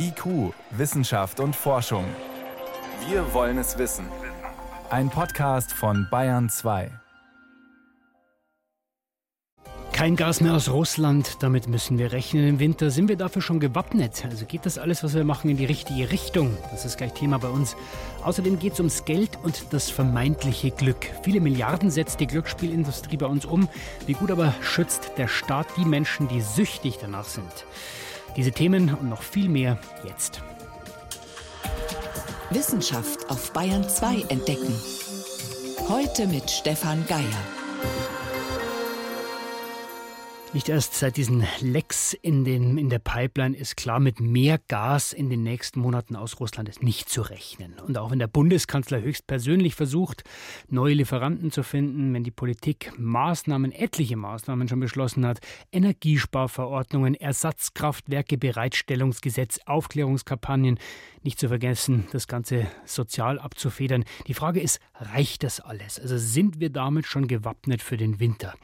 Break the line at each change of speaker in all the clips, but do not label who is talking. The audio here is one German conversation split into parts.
IQ, Wissenschaft und Forschung. Wir wollen es wissen. Ein Podcast von Bayern 2.
Kein Gas mehr aus Russland, damit müssen wir rechnen. Im Winter sind wir dafür schon gewappnet. Also geht das alles, was wir machen, in die richtige Richtung. Das ist gleich Thema bei uns. Außerdem geht es ums Geld und das vermeintliche Glück. Viele Milliarden setzt die Glücksspielindustrie bei uns um. Wie gut aber schützt der Staat die Menschen, die süchtig danach sind? Diese Themen und noch viel mehr jetzt.
Wissenschaft auf Bayern 2 entdecken. Heute mit Stefan Geier.
Nicht erst seit diesen Lecks in, den, in der Pipeline ist klar, mit mehr Gas in den nächsten Monaten aus Russland ist nicht zu rechnen. Und auch wenn der Bundeskanzler höchstpersönlich versucht, neue Lieferanten zu finden, wenn die Politik Maßnahmen, etliche Maßnahmen schon beschlossen hat, Energiesparverordnungen, Ersatzkraftwerke, Bereitstellungsgesetz, Aufklärungskampagnen, nicht zu vergessen, das Ganze sozial abzufedern. Die Frage ist, reicht das alles? Also sind wir damit schon gewappnet für den Winter?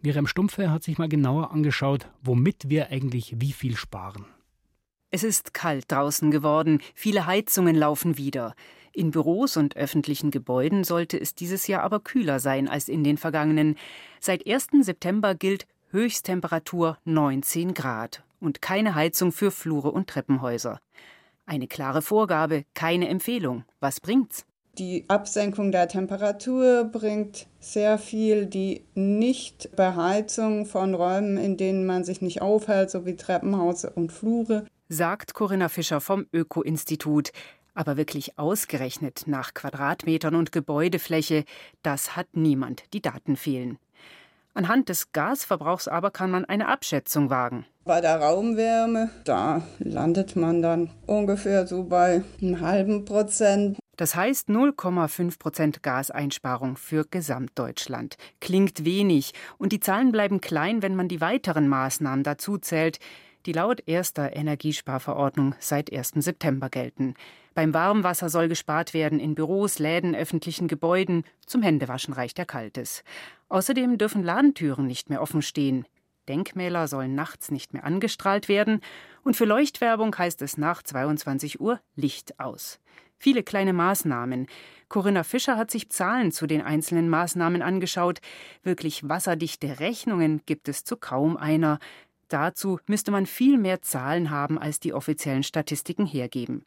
Miriam Stumpfe hat sich mal genauer angeschaut, womit wir eigentlich wie viel sparen.
Es ist kalt draußen geworden, viele Heizungen laufen wieder. In Büros und öffentlichen Gebäuden sollte es dieses Jahr aber kühler sein als in den vergangenen. Seit 1. September gilt Höchsttemperatur 19 Grad und keine Heizung für Flure und Treppenhäuser. Eine klare Vorgabe, keine Empfehlung. Was bringt's?
Die Absenkung der Temperatur bringt sehr viel. Die Nichtbeheizung von Räumen, in denen man sich nicht aufhält, so wie Treppenhaus und Flure.
Sagt Corinna Fischer vom Öko-Institut. Aber wirklich ausgerechnet nach Quadratmetern und Gebäudefläche, das hat niemand. Die Daten fehlen. Anhand des Gasverbrauchs aber kann man eine Abschätzung wagen.
Bei der Raumwärme, da landet man dann ungefähr so bei einem halben Prozent.
Das heißt 0,5 Prozent Gaseinsparung für Gesamtdeutschland. Klingt wenig und die Zahlen bleiben klein, wenn man die weiteren Maßnahmen dazu zählt, die laut erster Energiesparverordnung seit 1. September gelten. Beim Warmwasser soll gespart werden in Büros, Läden, öffentlichen Gebäuden. Zum Händewaschen reicht der Kaltes. Außerdem dürfen Ladentüren nicht mehr offen stehen. Denkmäler sollen nachts nicht mehr angestrahlt werden. Und für Leuchtwerbung heißt es nach 22 Uhr Licht aus. Viele kleine Maßnahmen. Corinna Fischer hat sich Zahlen zu den einzelnen Maßnahmen angeschaut. Wirklich wasserdichte Rechnungen gibt es zu kaum einer. Dazu müsste man viel mehr Zahlen haben, als die offiziellen Statistiken hergeben.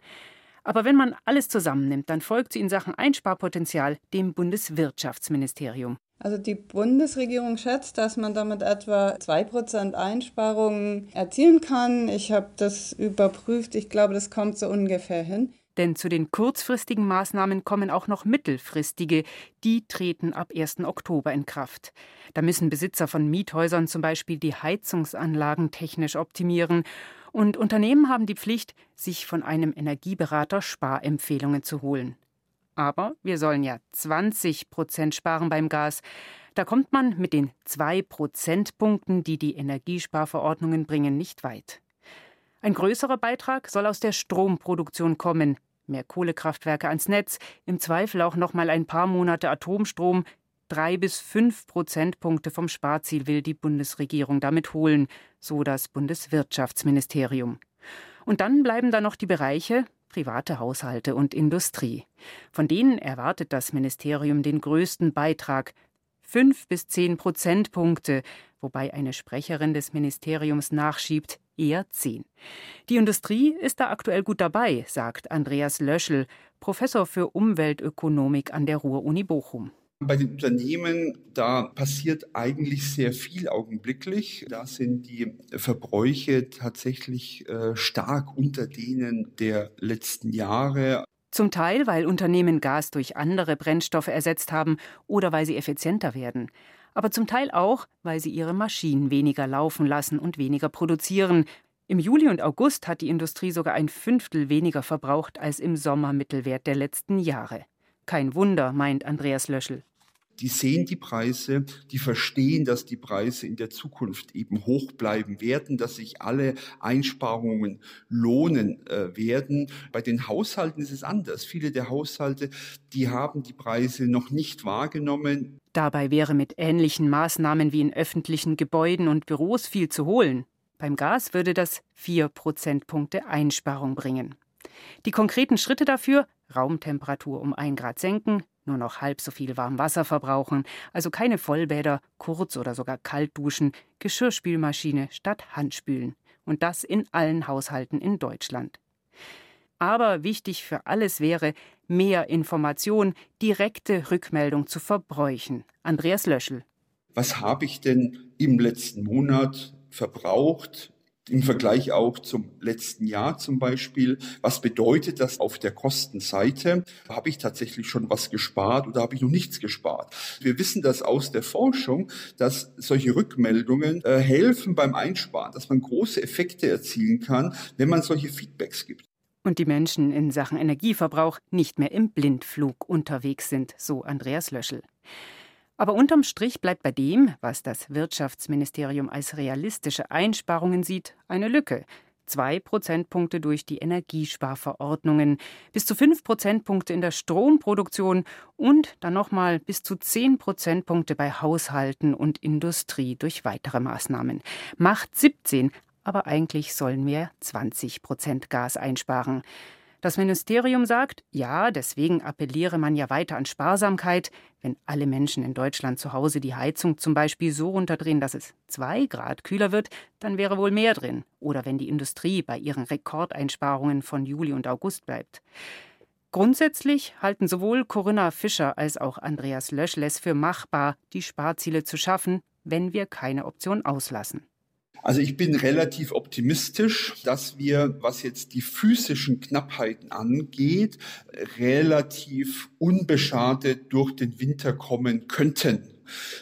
Aber wenn man alles zusammennimmt, dann folgt sie in Sachen Einsparpotenzial dem Bundeswirtschaftsministerium.
Also die Bundesregierung schätzt, dass man damit etwa 2% Einsparungen erzielen kann. Ich habe das überprüft. Ich glaube, das kommt so ungefähr hin.
Denn zu den kurzfristigen Maßnahmen kommen auch noch mittelfristige. Die treten ab 1. Oktober in Kraft. Da müssen Besitzer von Miethäusern zum Beispiel die Heizungsanlagen technisch optimieren. Und Unternehmen haben die Pflicht, sich von einem Energieberater Sparempfehlungen zu holen. Aber wir sollen ja 20 Prozent sparen beim Gas. Da kommt man mit den zwei Prozentpunkten, die die Energiesparverordnungen bringen, nicht weit. Ein größerer Beitrag soll aus der Stromproduktion kommen. Mehr Kohlekraftwerke ans Netz, im Zweifel auch noch mal ein paar Monate Atomstrom. Drei bis fünf Prozentpunkte vom Sparziel will die Bundesregierung damit holen, so das Bundeswirtschaftsministerium. Und dann bleiben da noch die Bereiche private Haushalte und Industrie. Von denen erwartet das Ministerium den größten Beitrag, fünf bis zehn Prozentpunkte, wobei eine Sprecherin des Ministeriums nachschiebt, eher zehn. Die Industrie ist da aktuell gut dabei, sagt Andreas Löschel, Professor für Umweltökonomik an der Ruhr-Uni Bochum.
Bei den Unternehmen, da passiert eigentlich sehr viel augenblicklich. Da sind die Verbräuche tatsächlich äh, stark unter denen der letzten Jahre.
Zum Teil, weil Unternehmen Gas durch andere Brennstoffe ersetzt haben oder weil sie effizienter werden. Aber zum Teil auch, weil sie ihre Maschinen weniger laufen lassen und weniger produzieren. Im Juli und August hat die Industrie sogar ein Fünftel weniger verbraucht als im Sommermittelwert der letzten Jahre. Kein Wunder, meint Andreas Löschel
die sehen die Preise, die verstehen, dass die Preise in der Zukunft eben hoch bleiben werden, dass sich alle Einsparungen lohnen äh, werden. Bei den Haushalten ist es anders. Viele der Haushalte, die haben die Preise noch nicht
wahrgenommen. Dabei wäre mit ähnlichen Maßnahmen wie in öffentlichen Gebäuden und Büros viel zu holen. Beim Gas würde das 4 Prozentpunkte Einsparung bringen. Die konkreten Schritte dafür Raumtemperatur um 1 Grad senken, nur noch halb so viel warm Wasser verbrauchen, also keine Vollbäder, kurz oder sogar kalt duschen, Geschirrspülmaschine statt Handspülen. Und das in allen Haushalten in Deutschland. Aber wichtig für alles wäre, mehr Information, direkte Rückmeldung zu Verbräuchen. Andreas Löschel.
Was habe ich denn im letzten Monat verbraucht, im Vergleich auch zum letzten Jahr zum Beispiel. Was bedeutet das auf der Kostenseite? Habe ich tatsächlich schon was gespart oder habe ich noch nichts gespart? Wir wissen das aus der Forschung, dass solche Rückmeldungen äh, helfen beim Einsparen, dass man große Effekte erzielen kann, wenn man solche Feedbacks gibt.
Und die Menschen in Sachen Energieverbrauch nicht mehr im Blindflug unterwegs sind, so Andreas Löschel. Aber unterm Strich bleibt bei dem, was das Wirtschaftsministerium als realistische Einsparungen sieht, eine Lücke. Zwei Prozentpunkte durch die Energiesparverordnungen, bis zu fünf Prozentpunkte in der Stromproduktion und dann nochmal bis zu zehn Prozentpunkte bei Haushalten und Industrie durch weitere Maßnahmen. Macht 17, aber eigentlich sollen wir 20 Prozent Gas einsparen. Das Ministerium sagt, ja, deswegen appelliere man ja weiter an Sparsamkeit. Wenn alle Menschen in Deutschland zu Hause die Heizung zum Beispiel so runterdrehen, dass es zwei Grad kühler wird, dann wäre wohl mehr drin. Oder wenn die Industrie bei ihren Rekordeinsparungen von Juli und August bleibt. Grundsätzlich halten sowohl Corinna Fischer als auch Andreas Löschl es für machbar, die Sparziele zu schaffen, wenn wir keine Option auslassen.
Also ich bin relativ optimistisch, dass wir, was jetzt die physischen Knappheiten angeht, relativ unbeschadet durch den Winter kommen könnten.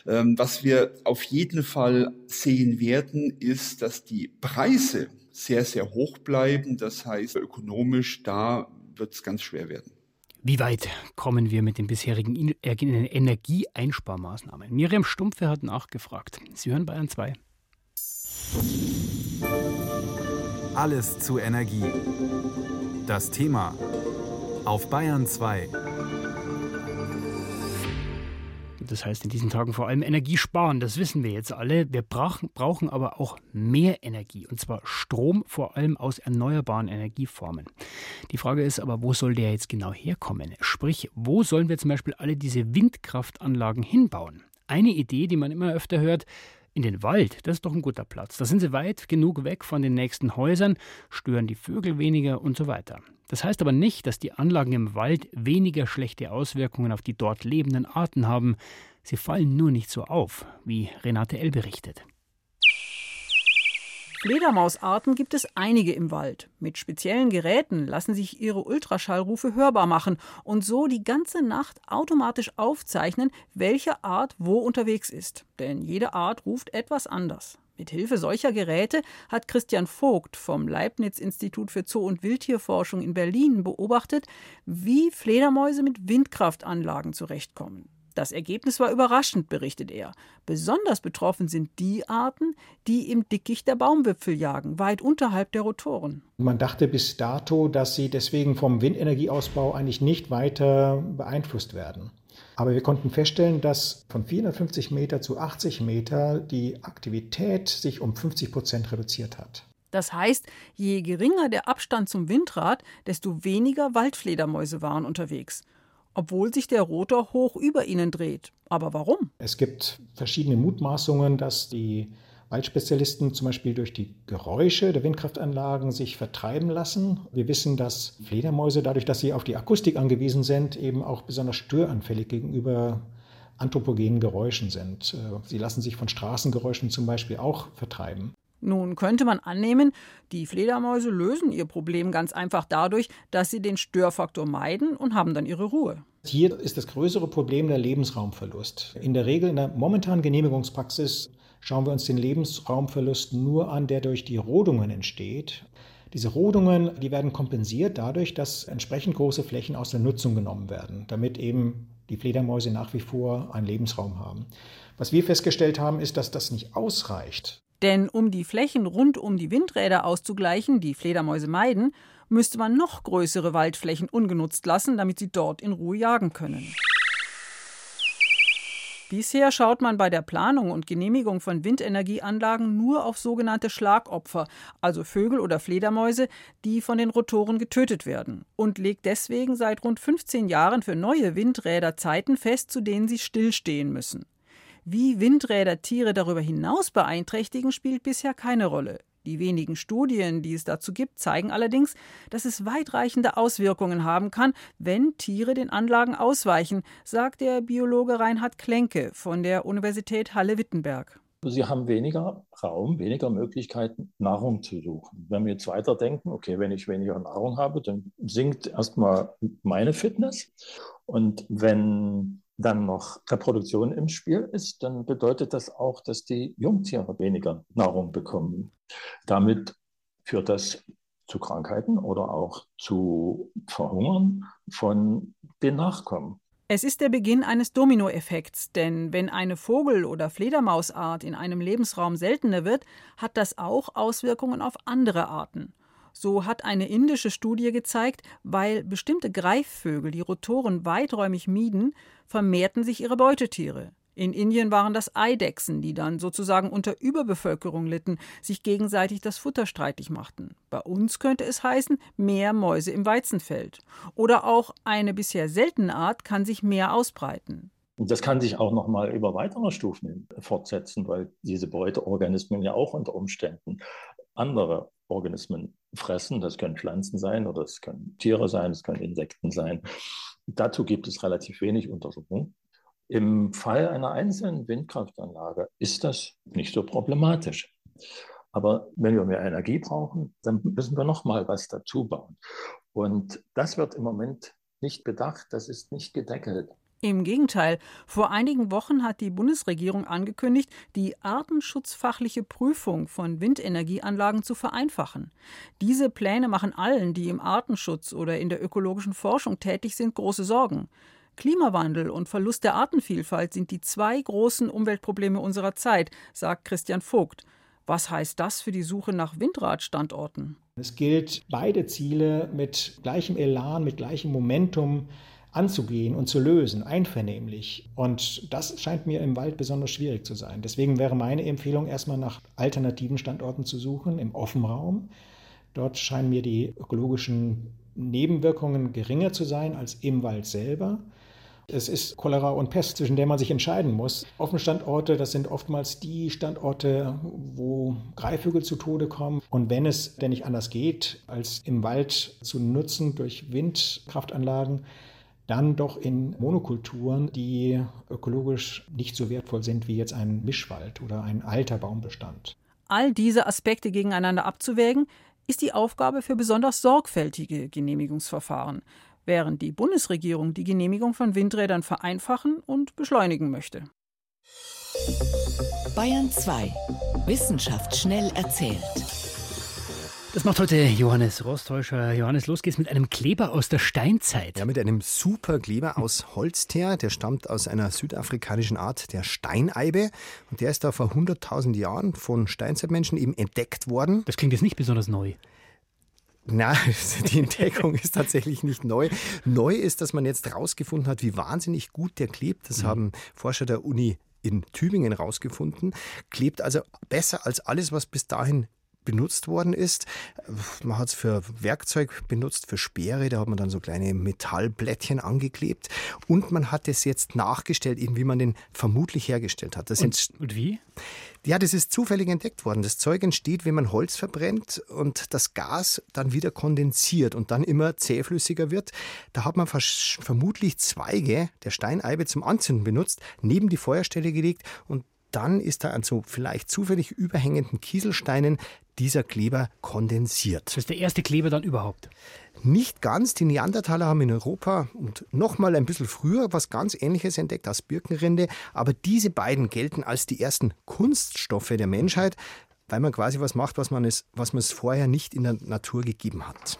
Ähm, was wir auf jeden Fall sehen werden, ist, dass die Preise sehr, sehr hoch bleiben. Das heißt, ökonomisch, da wird es ganz schwer werden.
Wie weit kommen wir mit den bisherigen Energieeinsparmaßnahmen? Miriam Stumpfe hat nachgefragt. Sie hören Bayern 2.
Alles zu Energie. Das Thema auf Bayern 2.
Das heißt in diesen Tagen vor allem Energie sparen, das wissen wir jetzt alle. Wir brauchen, brauchen aber auch mehr Energie, und zwar Strom vor allem aus erneuerbaren Energieformen. Die Frage ist aber, wo soll der jetzt genau herkommen? Sprich, wo sollen wir zum Beispiel alle diese Windkraftanlagen hinbauen? Eine Idee, die man immer öfter hört, in den Wald, das ist doch ein guter Platz. Da sind sie weit genug weg von den nächsten Häusern, stören die Vögel weniger und so weiter. Das heißt aber nicht, dass die Anlagen im Wald weniger schlechte Auswirkungen auf die dort lebenden Arten haben. Sie fallen nur nicht so auf, wie Renate L. berichtet.
Fledermausarten gibt es einige im Wald. Mit speziellen Geräten lassen sich ihre Ultraschallrufe hörbar machen und so die ganze Nacht automatisch aufzeichnen, welche Art wo unterwegs ist. Denn jede Art ruft etwas anders. Mit Hilfe solcher Geräte hat Christian Vogt vom Leibniz-Institut für Zoo- und Wildtierforschung in Berlin beobachtet, wie Fledermäuse mit Windkraftanlagen zurechtkommen. Das Ergebnis war überraschend, berichtet er. Besonders betroffen sind die Arten, die im Dickicht der Baumwipfel jagen, weit unterhalb der Rotoren.
Man dachte bis dato, dass sie deswegen vom Windenergieausbau eigentlich nicht weiter beeinflusst werden. Aber wir konnten feststellen, dass von 450 Meter zu 80 Meter die Aktivität sich um 50 Prozent reduziert hat.
Das heißt, je geringer der Abstand zum Windrad, desto weniger Waldfledermäuse waren unterwegs obwohl sich der Rotor hoch über ihnen dreht. Aber warum?
Es gibt verschiedene Mutmaßungen, dass die Waldspezialisten zum Beispiel durch die Geräusche der Windkraftanlagen sich vertreiben lassen. Wir wissen, dass Fledermäuse, dadurch, dass sie auf die Akustik angewiesen sind, eben auch besonders störanfällig gegenüber anthropogenen Geräuschen sind. Sie lassen sich von Straßengeräuschen zum Beispiel auch vertreiben.
Nun könnte man annehmen, die Fledermäuse lösen ihr Problem ganz einfach dadurch, dass sie den Störfaktor meiden und haben dann ihre Ruhe.
Hier ist das größere Problem der Lebensraumverlust. In der Regel in der momentanen Genehmigungspraxis schauen wir uns den Lebensraumverlust nur an, der durch die Rodungen entsteht. Diese Rodungen, die werden kompensiert dadurch, dass entsprechend große Flächen aus der Nutzung genommen werden, damit eben die Fledermäuse nach wie vor einen Lebensraum haben. Was wir festgestellt haben, ist, dass das nicht ausreicht.
Denn um die Flächen rund um die Windräder auszugleichen, die Fledermäuse meiden, müsste man noch größere Waldflächen ungenutzt lassen, damit sie dort in Ruhe jagen können. Bisher schaut man bei der Planung und Genehmigung von Windenergieanlagen nur auf sogenannte Schlagopfer, also Vögel oder Fledermäuse, die von den Rotoren getötet werden, und legt deswegen seit rund 15 Jahren für neue Windräder Zeiten fest, zu denen sie stillstehen müssen. Wie Windräder Tiere darüber hinaus beeinträchtigen, spielt bisher keine Rolle. Die wenigen Studien, die es dazu gibt, zeigen allerdings, dass es weitreichende Auswirkungen haben kann, wenn Tiere den Anlagen ausweichen, sagt der Biologe Reinhard Klenke von der Universität Halle-Wittenberg.
Sie haben weniger Raum, weniger Möglichkeiten, Nahrung zu suchen. Wenn wir jetzt weiterdenken, okay, wenn ich weniger Nahrung habe, dann sinkt erstmal meine Fitness. Und wenn dann noch Reproduktion im Spiel ist, dann bedeutet das auch, dass die Jungtiere weniger Nahrung bekommen. Damit führt das zu Krankheiten oder auch zu Verhungern von den Nachkommen.
Es ist der Beginn eines Dominoeffekts, denn wenn eine Vogel- oder Fledermausart in einem Lebensraum seltener wird, hat das auch Auswirkungen auf andere Arten. So hat eine indische Studie gezeigt, weil bestimmte Greifvögel die Rotoren weiträumig mieden, vermehrten sich ihre Beutetiere. In Indien waren das Eidechsen, die dann sozusagen unter Überbevölkerung litten, sich gegenseitig das Futter streitig machten. Bei uns könnte es heißen, mehr Mäuse im Weizenfeld. Oder auch eine bisher seltene Art kann sich mehr ausbreiten.
Und das kann sich auch noch mal über weitere Stufen fortsetzen, weil diese Beuteorganismen ja auch unter Umständen andere Organismen fressen. Das können Pflanzen sein oder es können Tiere sein, es können Insekten sein. Dazu gibt es relativ wenig Untersuchungen. Im Fall einer einzelnen Windkraftanlage ist das nicht so problematisch. Aber wenn wir mehr Energie brauchen, dann müssen wir noch mal was dazu bauen. Und das wird im Moment nicht bedacht, das ist nicht gedeckelt.
Im Gegenteil, vor einigen Wochen hat die Bundesregierung angekündigt, die artenschutzfachliche Prüfung von Windenergieanlagen zu vereinfachen. Diese Pläne machen allen, die im Artenschutz oder in der ökologischen Forschung tätig sind, große Sorgen. Klimawandel und Verlust der Artenvielfalt sind die zwei großen Umweltprobleme unserer Zeit, sagt Christian Vogt. Was heißt das für die Suche nach Windradstandorten?
Es gilt, beide Ziele mit gleichem Elan, mit gleichem Momentum anzugehen und zu lösen, einvernehmlich. Und das scheint mir im Wald besonders schwierig zu sein. Deswegen wäre meine Empfehlung, erstmal nach alternativen Standorten zu suchen, im Offenraum. Dort scheinen mir die ökologischen Nebenwirkungen geringer zu sein als im Wald selber. Es ist Cholera und Pest, zwischen der man sich entscheiden muss. Offene Standorte, das sind oftmals die Standorte, wo Greifvögel zu Tode kommen. Und wenn es denn nicht anders geht, als im Wald zu nutzen durch Windkraftanlagen, dann doch in Monokulturen, die ökologisch nicht so wertvoll sind wie jetzt ein Mischwald oder ein alter Baumbestand.
All diese Aspekte gegeneinander abzuwägen, ist die Aufgabe für besonders sorgfältige Genehmigungsverfahren, während die Bundesregierung die Genehmigung von Windrädern vereinfachen und beschleunigen möchte.
Bayern 2. Wissenschaft schnell erzählt.
Das macht heute Johannes Rostäuscher. Johannes, los geht's mit einem Kleber aus der Steinzeit.
Ja, mit einem super Kleber aus Holzteer. Der stammt aus einer südafrikanischen Art der Steineibe. Und der ist da vor 100.000 Jahren von Steinzeitmenschen eben entdeckt worden.
Das klingt jetzt nicht besonders neu.
Na, die Entdeckung ist tatsächlich nicht neu. Neu ist, dass man jetzt herausgefunden hat, wie wahnsinnig gut der klebt. Das mhm. haben Forscher der Uni in Tübingen herausgefunden. Klebt also besser als alles, was bis dahin benutzt worden ist. Man hat es für Werkzeug benutzt, für Speere, da hat man dann so kleine Metallblättchen angeklebt und man hat es jetzt nachgestellt, eben wie man den vermutlich hergestellt hat.
Das und, und wie?
Ja, das ist zufällig entdeckt worden. Das Zeug entsteht, wenn man Holz verbrennt und das Gas dann wieder kondensiert und dann immer zähflüssiger wird. Da hat man vermutlich Zweige der Steineibe zum Anzünden benutzt, neben die Feuerstelle gelegt und dann ist da an so vielleicht zufällig überhängenden Kieselsteinen dieser Kleber kondensiert.
Das ist der erste Kleber dann überhaupt?
Nicht ganz. Die Neandertaler haben in Europa und noch mal ein bisschen früher was ganz Ähnliches entdeckt als Birkenrinde. Aber diese beiden gelten als die ersten Kunststoffe der Menschheit, weil man quasi was macht, was man es, was man es vorher nicht in der Natur gegeben hat.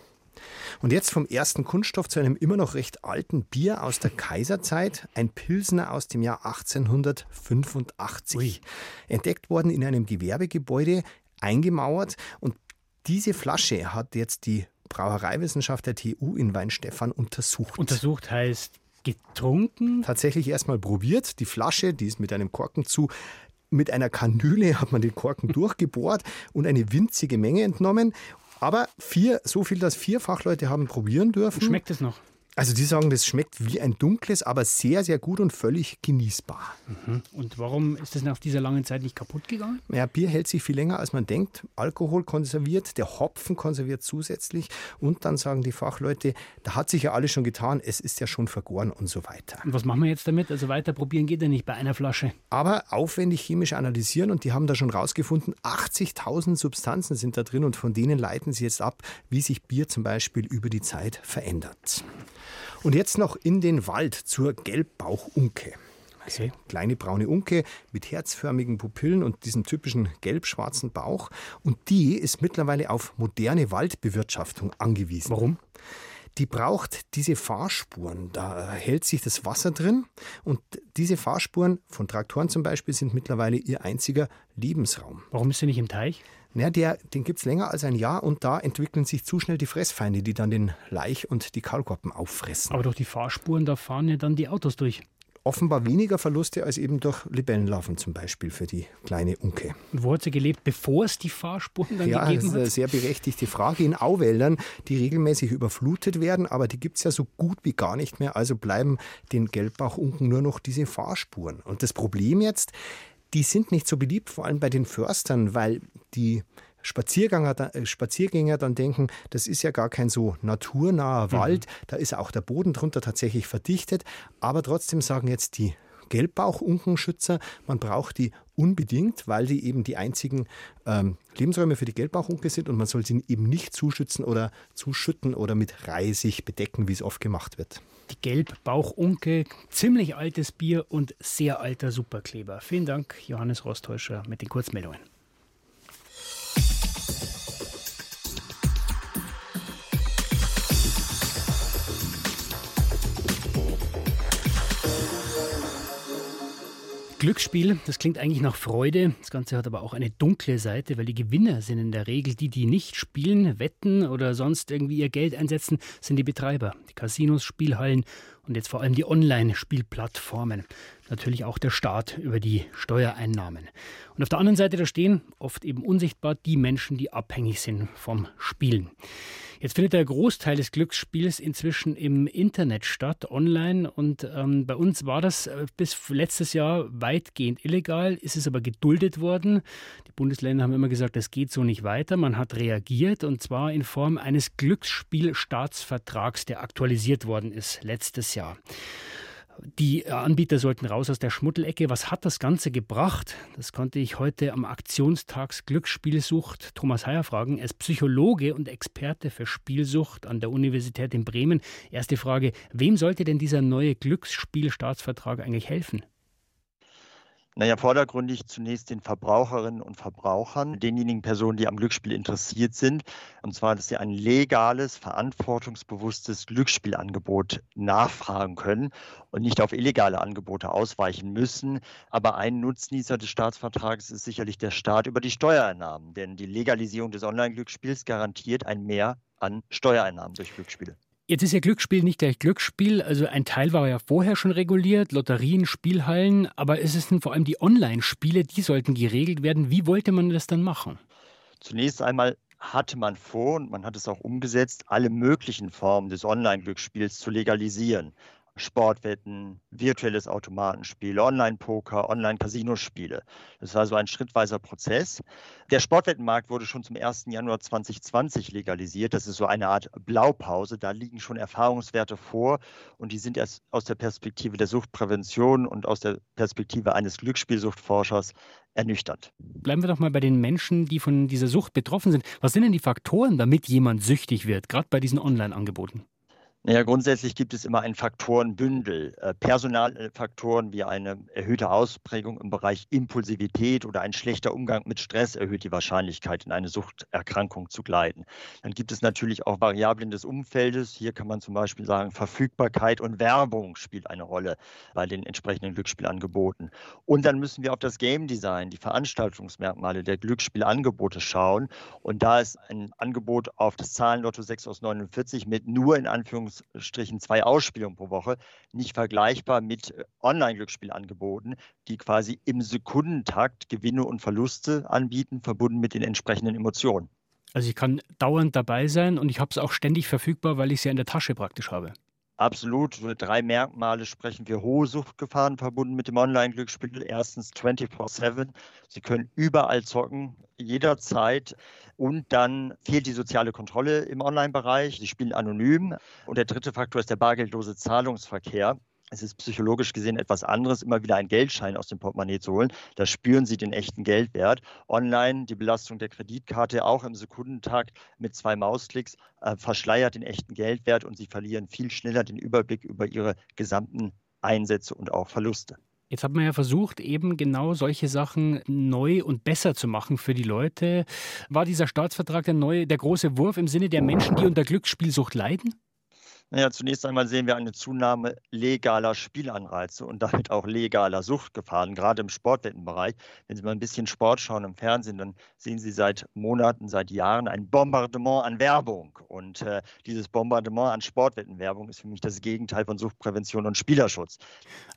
Und jetzt vom ersten Kunststoff zu einem immer noch recht alten Bier aus der Kaiserzeit, ein Pilsner aus dem Jahr 1885. Ui. Entdeckt worden in einem Gewerbegebäude, eingemauert und diese Flasche hat jetzt die Brauereiwissenschaft der TU in Weinstefan untersucht.
Untersucht heißt Getrunken?
Tatsächlich erstmal probiert. Die Flasche, die ist mit einem Korken zu. Mit einer Kanüle hat man den Korken durchgebohrt und eine winzige Menge entnommen. Aber vier, so viel, dass vier Fachleute haben probieren dürfen.
Schmeckt es noch?
Also die sagen, das schmeckt wie ein dunkles, aber sehr, sehr gut und völlig genießbar.
Mhm. Und warum ist das nach dieser langen Zeit nicht kaputt gegangen?
Ja, Bier hält sich viel länger, als man denkt. Alkohol konserviert, der Hopfen konserviert zusätzlich. Und dann sagen die Fachleute, da hat sich ja alles schon getan, es ist ja schon vergoren und so weiter.
Und was machen wir jetzt damit? Also weiter probieren geht ja nicht bei einer Flasche.
Aber aufwendig chemisch analysieren und die haben da schon rausgefunden, 80.000 Substanzen sind da drin und von denen leiten sie jetzt ab, wie sich Bier zum Beispiel über die Zeit verändert. Und jetzt noch in den Wald zur Gelbbauchunke. Okay. Kleine braune Unke mit herzförmigen Pupillen und diesem typischen gelb-schwarzen Bauch. Und die ist mittlerweile auf moderne Waldbewirtschaftung angewiesen.
Warum?
Die braucht diese Fahrspuren. Da hält sich das Wasser drin. Und diese Fahrspuren von Traktoren zum Beispiel sind mittlerweile ihr einziger Lebensraum.
Warum ist sie nicht im Teich?
Ja, der, den gibt es länger als ein Jahr und da entwickeln sich zu schnell die Fressfeinde, die dann den Laich und die Kaulquappen auffressen.
Aber durch die Fahrspuren, da fahren ja dann die Autos durch.
Offenbar weniger Verluste als eben durch Libellenlarven zum Beispiel für die kleine Unke.
Und wo hat sie gelebt, bevor es die Fahrspuren dann
ja,
gegeben hat?
Ja, das ist eine sehr berechtigte Frage. In Auwäldern, die regelmäßig überflutet werden, aber die gibt es ja so gut wie gar nicht mehr. Also bleiben den Gelbbauchunken nur noch diese Fahrspuren. Und das Problem jetzt, die sind nicht so beliebt, vor allem bei den Förstern, weil die Spaziergänger, äh, Spaziergänger dann denken, das ist ja gar kein so naturnaher mhm. Wald, da ist auch der Boden drunter tatsächlich verdichtet, aber trotzdem sagen jetzt die Gelbbauchunkenschützer, man braucht die unbedingt, weil die eben die einzigen ähm, Lebensräume für die Gelbbauchunke sind und man soll sie eben nicht zuschützen oder zuschütten oder mit Reisig bedecken, wie es oft gemacht wird.
Die Gelbbauchunke, ziemlich altes Bier und sehr alter Superkleber. Vielen Dank, Johannes Rostäuscher, mit den Kurzmeldungen. Glücksspiel, das klingt eigentlich nach Freude. Das Ganze hat aber auch eine dunkle Seite, weil die Gewinner sind in der Regel die, die nicht spielen, wetten oder sonst irgendwie ihr Geld einsetzen, sind die Betreiber, die Casinos, Spielhallen und jetzt vor allem die Online-Spielplattformen. Natürlich auch der Staat über die Steuereinnahmen. Und auf der anderen Seite, da stehen oft eben unsichtbar die Menschen, die abhängig sind vom Spielen. Jetzt findet der Großteil des Glücksspiels inzwischen im Internet statt, online. Und ähm, bei uns war das äh, bis letztes Jahr weitgehend illegal, ist es aber geduldet worden. Die Bundesländer haben immer gesagt, das geht so nicht weiter. Man hat reagiert und zwar in Form eines Glücksspielstaatsvertrags, der aktualisiert worden ist letztes Jahr. Die Anbieter sollten raus aus der Schmuddelecke. Was hat das Ganze gebracht? Das konnte ich heute am Aktionstags Glücksspielsucht Thomas Heyer fragen. Er ist Psychologe und Experte für Spielsucht an der Universität in Bremen. Erste Frage, wem sollte denn dieser neue Glücksspielstaatsvertrag eigentlich helfen?
Naja, vordergründig zunächst den Verbraucherinnen und Verbrauchern, denjenigen Personen, die am Glücksspiel interessiert sind. Und zwar, dass sie ein legales, verantwortungsbewusstes Glücksspielangebot nachfragen können und nicht auf illegale Angebote ausweichen müssen. Aber ein Nutznießer des Staatsvertrages ist sicherlich der Staat über die Steuereinnahmen. Denn die Legalisierung des Online-Glücksspiels garantiert ein Mehr an Steuereinnahmen durch Glücksspiele.
Jetzt ist ja Glücksspiel nicht gleich Glücksspiel. Also ein Teil war ja vorher schon reguliert, Lotterien, Spielhallen. Aber es sind vor allem die Online-Spiele, die sollten geregelt werden. Wie wollte man das dann machen?
Zunächst einmal hatte man vor und man hat es auch umgesetzt, alle möglichen Formen des Online-Glücksspiels zu legalisieren. Sportwetten, virtuelles Automatenspiel, Online-Poker, Online-Casinospiele. Das war so ein schrittweiser Prozess. Der Sportwettenmarkt wurde schon zum 1. Januar 2020 legalisiert. Das ist so eine Art Blaupause. Da liegen schon Erfahrungswerte vor und die sind erst aus der Perspektive der Suchtprävention und aus der Perspektive eines Glücksspielsuchtforschers ernüchternd.
Bleiben wir doch mal bei den Menschen, die von dieser Sucht betroffen sind. Was sind denn die Faktoren, damit jemand süchtig wird, gerade bei diesen Online-Angeboten?
Naja, grundsätzlich gibt es immer ein Faktorenbündel. Äh, Personalfaktoren wie eine erhöhte Ausprägung im Bereich Impulsivität oder ein schlechter Umgang mit Stress erhöht die Wahrscheinlichkeit, in eine Suchterkrankung zu gleiten. Dann gibt es natürlich auch Variablen des Umfeldes. Hier kann man zum Beispiel sagen, Verfügbarkeit und Werbung spielt eine Rolle bei den entsprechenden Glücksspielangeboten. Und dann müssen wir auf das Game Design, die Veranstaltungsmerkmale der Glücksspielangebote schauen. Und da ist ein Angebot auf das Zahlenlotto 6 aus 49 mit nur in Anführungszeichen Anführungsstrichen zwei Ausspielungen pro Woche, nicht vergleichbar mit äh, Online-Glücksspielangeboten, die quasi im Sekundentakt Gewinne und Verluste anbieten, verbunden mit den entsprechenden Emotionen.
Also ich kann dauernd dabei sein und ich habe es auch ständig verfügbar, weil ich es ja in der Tasche praktisch habe.
Absolut. Für drei Merkmale sprechen wir hohe Suchtgefahren verbunden mit dem Online-Glücksspiel. Erstens 24-7. Sie können überall zocken, jederzeit. Und dann fehlt die soziale Kontrolle im Online-Bereich. Sie spielen anonym. Und der dritte Faktor ist der bargeldlose Zahlungsverkehr. Es ist psychologisch gesehen etwas anderes, immer wieder einen Geldschein aus dem Portemonnaie zu holen. Da spüren Sie den echten Geldwert. Online die Belastung der Kreditkarte auch im Sekundentakt mit zwei Mausklicks äh, verschleiert den echten Geldwert und Sie verlieren viel schneller den Überblick über Ihre gesamten Einsätze und auch Verluste.
Jetzt hat man ja versucht, eben genau solche Sachen neu und besser zu machen für die Leute. War dieser Staatsvertrag der neue, der große Wurf im Sinne der Menschen, die unter Glücksspielsucht leiden?
Naja, zunächst einmal sehen wir eine Zunahme legaler Spielanreize und damit auch legaler Suchtgefahren, gerade im Sportwettenbereich. Wenn Sie mal ein bisschen Sport schauen im Fernsehen, dann sehen Sie seit Monaten, seit Jahren ein Bombardement an Werbung. Und äh, dieses Bombardement an Sportwettenwerbung ist für mich das Gegenteil von Suchtprävention und Spielerschutz.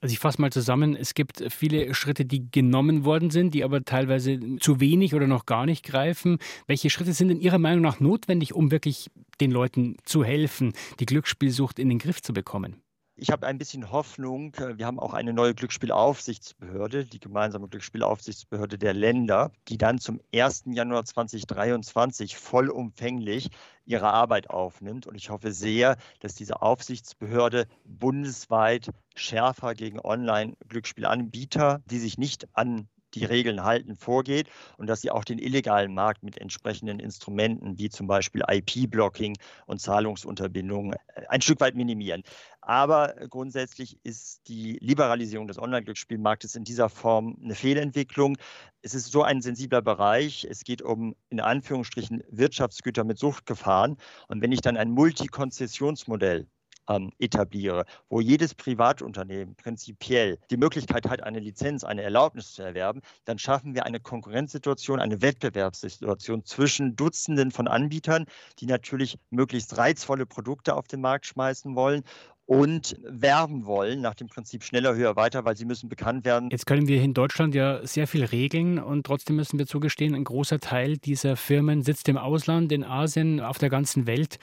Also ich fasse mal zusammen, es gibt viele Schritte, die genommen worden sind, die aber teilweise zu wenig oder noch gar nicht greifen. Welche Schritte sind in Ihrer Meinung nach notwendig, um wirklich den Leuten zu helfen, die Glücksspielsucht in den Griff zu bekommen?
Ich habe ein bisschen Hoffnung. Wir haben auch eine neue Glücksspielaufsichtsbehörde, die gemeinsame Glücksspielaufsichtsbehörde der Länder, die dann zum 1. Januar 2023 vollumfänglich ihre Arbeit aufnimmt. Und ich hoffe sehr, dass diese Aufsichtsbehörde bundesweit schärfer gegen Online-Glücksspielanbieter, die sich nicht an die Regeln halten, vorgeht und dass sie auch den illegalen Markt mit entsprechenden Instrumenten wie zum Beispiel IP-Blocking und Zahlungsunterbindungen äh, ein Stück weit minimieren. Aber grundsätzlich ist die Liberalisierung des Online-Glücksspielmarktes in dieser Form eine Fehlentwicklung. Es ist so ein sensibler Bereich. Es geht um in Anführungsstrichen Wirtschaftsgüter mit Suchtgefahren. Und wenn ich dann ein Multikonzessionsmodell ähm, etabliere, wo jedes Privatunternehmen prinzipiell die Möglichkeit hat, eine Lizenz, eine Erlaubnis zu erwerben, dann schaffen wir eine Konkurrenzsituation, eine Wettbewerbssituation zwischen Dutzenden von Anbietern, die natürlich möglichst reizvolle Produkte auf den Markt schmeißen wollen und werben wollen nach dem Prinzip schneller, höher, weiter, weil sie müssen bekannt werden.
Jetzt können wir in Deutschland ja sehr viel regeln und trotzdem müssen wir zugestehen, ein großer Teil dieser Firmen sitzt im Ausland, in Asien, auf der ganzen Welt.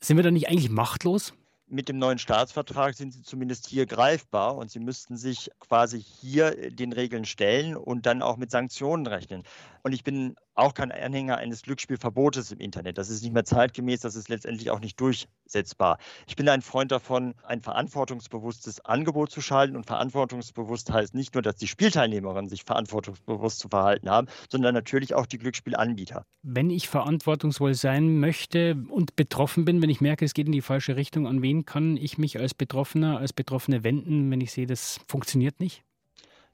Sind wir da nicht eigentlich machtlos?
Mit dem neuen Staatsvertrag sind sie zumindest hier greifbar und sie müssten sich quasi hier den Regeln stellen und dann auch mit Sanktionen rechnen. Und ich bin auch kein Anhänger eines Glücksspielverbotes im Internet. Das ist nicht mehr zeitgemäß, das ist letztendlich auch nicht durchsetzbar. Ich bin ein Freund davon, ein verantwortungsbewusstes Angebot zu schalten. Und verantwortungsbewusst heißt nicht nur, dass die Spielteilnehmerinnen sich verantwortungsbewusst zu verhalten haben, sondern natürlich auch die Glücksspielanbieter.
Wenn ich verantwortungsvoll sein möchte und betroffen bin, wenn ich merke, es geht in die falsche Richtung, an wen kann ich mich als Betroffener, als Betroffene wenden, wenn ich sehe, das funktioniert nicht?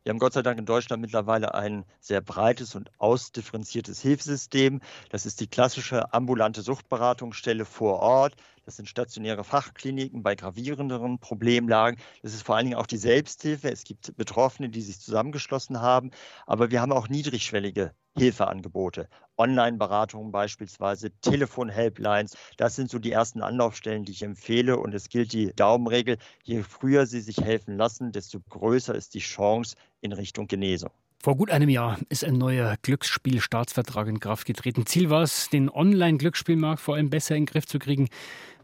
Wir haben Gott sei Dank in Deutschland mittlerweile ein sehr breites und ausdifferenziertes Hilfesystem. Das ist die klassische ambulante Suchtberatungsstelle vor Ort. Das sind stationäre Fachkliniken bei gravierenderen Problemlagen. Das ist vor allen Dingen auch die Selbsthilfe. Es gibt Betroffene, die sich zusammengeschlossen haben. Aber wir haben auch niedrigschwellige Hilfeangebote. Online-Beratungen beispielsweise, Telefon-Helplines. Das sind so die ersten Anlaufstellen, die ich empfehle. Und es gilt die Daumenregel, je früher Sie sich helfen lassen, desto größer ist die Chance in Richtung Genesung.
Vor gut einem Jahr ist ein neuer Glücksspielstaatsvertrag in Kraft getreten. Ziel war es, den Online-Glücksspielmarkt vor allem besser in den Griff zu kriegen.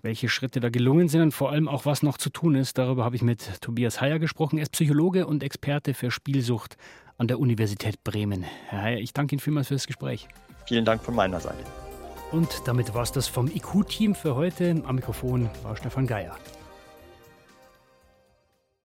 Welche Schritte da gelungen sind und vor allem auch, was noch zu tun ist, darüber habe ich mit Tobias Heyer gesprochen. Er ist Psychologe und Experte für Spielsucht an der Universität Bremen. Herr Heyer, ich danke Ihnen vielmals für das Gespräch.
Vielen Dank von meiner Seite.
Und damit war es das vom IQ-Team für heute. Am Mikrofon war Stefan Geier.